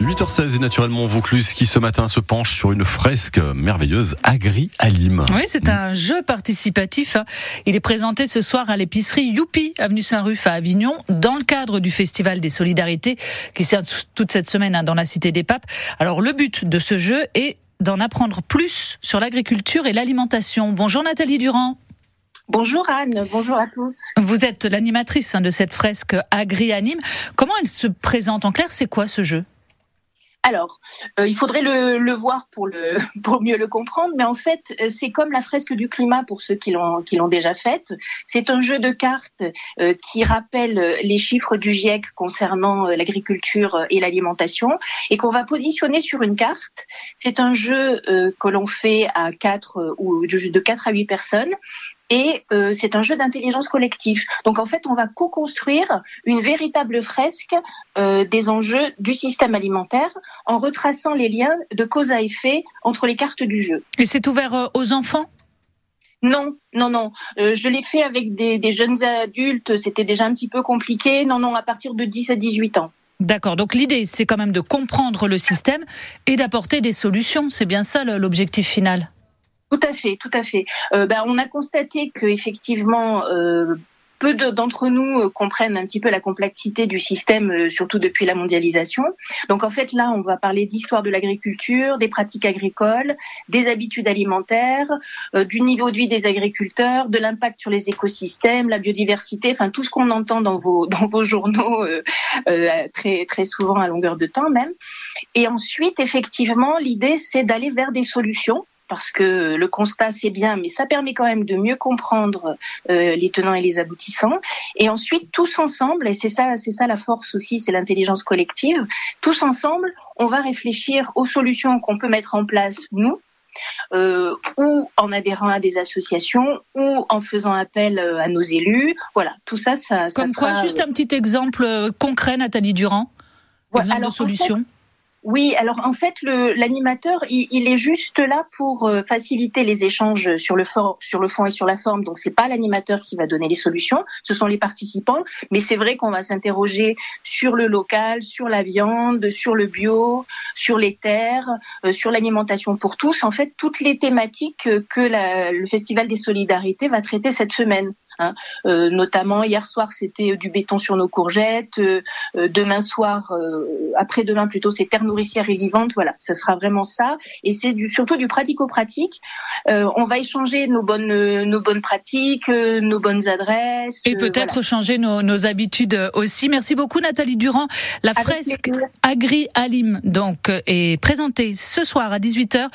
8h16 et naturellement Vaucluse qui ce matin se penche sur une fresque merveilleuse Agri Alim. Oui, c'est un jeu participatif. Il est présenté ce soir à l'épicerie Youpi, avenue Saint-Ruf à Avignon, dans le cadre du Festival des Solidarités qui sert toute cette semaine hein, dans la Cité des Papes. Alors le but de ce jeu est d'en apprendre plus sur l'agriculture et l'alimentation. Bonjour Nathalie Durand. Bonjour Anne, bonjour à tous. Vous êtes l'animatrice hein, de cette fresque Agri-Anime. Comment elle se présente En clair, c'est quoi ce jeu? Alors, euh, il faudrait le, voir pour, mieux le comprendre, mais en fait, euh, c'est comme la fresque du climat pour ceux qui l'ont, qui l'ont déjà faite. C'est un jeu de cartes euh, qui rappelle les chiffres du GIEC concernant l'agriculture et l'alimentation et qu'on va positionner sur une carte. C'est un jeu que l'on fait à quatre ou de 4 à 8 personnes et euh, c'est un jeu d'intelligence collective. Donc en fait, on va co-construire une véritable fresque euh, des enjeux du système alimentaire en retraçant les liens de cause à effet entre les cartes du jeu. Et c'est ouvert euh, aux enfants? Non, non, non. je l'ai fait avec des, des jeunes adultes. C'était déjà un petit peu compliqué. Non, non, à partir de 10 à 18 ans. D'accord. Donc l'idée, c'est quand même de comprendre le système et d'apporter des solutions. C'est bien ça l'objectif final? Tout à fait, tout à fait. Euh, ben, on a constaté que effectivement. Euh, peu d'entre nous euh, comprennent un petit peu la complexité du système, euh, surtout depuis la mondialisation. Donc en fait là, on va parler d'histoire de l'agriculture, des pratiques agricoles, des habitudes alimentaires, du niveau de vie des agriculteurs, de l'impact sur les écosystèmes, la biodiversité, enfin tout ce qu'on entend dans vos dans vos journaux très très souvent à longueur de temps même. Et ensuite, effectivement, l'idée c'est d'aller vers des solutions parce que le constat c'est bien, mais ça permet quand même de mieux comprendre euh, les tenants et les aboutissants. Et ensuite, tous ensemble, et c'est ça, c'est ça la force aussi, c'est l'intelligence collective. Tous ensemble, on va réfléchir aux solutions qu'on peut mettre en place nous. Euh, ou en adhérant à des associations, ou en faisant appel euh, à nos élus. Voilà, tout ça, ça. Comme quoi, juste un petit exemple concret, Nathalie Durand. Exemple de solution. Oui, alors en fait, l'animateur, il, est juste là pour euh, faciliter les échanges sur le, sur le fond et sur la forme. Donc, c'est pas l'animateur qui va donner les solutions, ce sont les participants. Mais c'est vrai qu'on va s'interroger sur le local, sur la viande, sur le bio, sur les terres, euh, sur l'alimentation pour tous. En fait, toutes les thématiques que le Festival des Solidarités va traiter cette semaine. Hein. Euh, notamment hier soir c'était du béton sur nos courgettes, euh, euh, demain soir, après-demain plutôt c'est terre nourricière et vivante. Voilà, ce sera vraiment ça. Et c'est du, surtout du pratico-pratique. on va échanger nos bonnes nos bonnes pratiques, nos bonnes adresses. Et peut-être changer nos, nos, habitudes aussi. Merci beaucoup Nathalie Durand. La fresque Agri Alim donc est présentée ce soir à 18h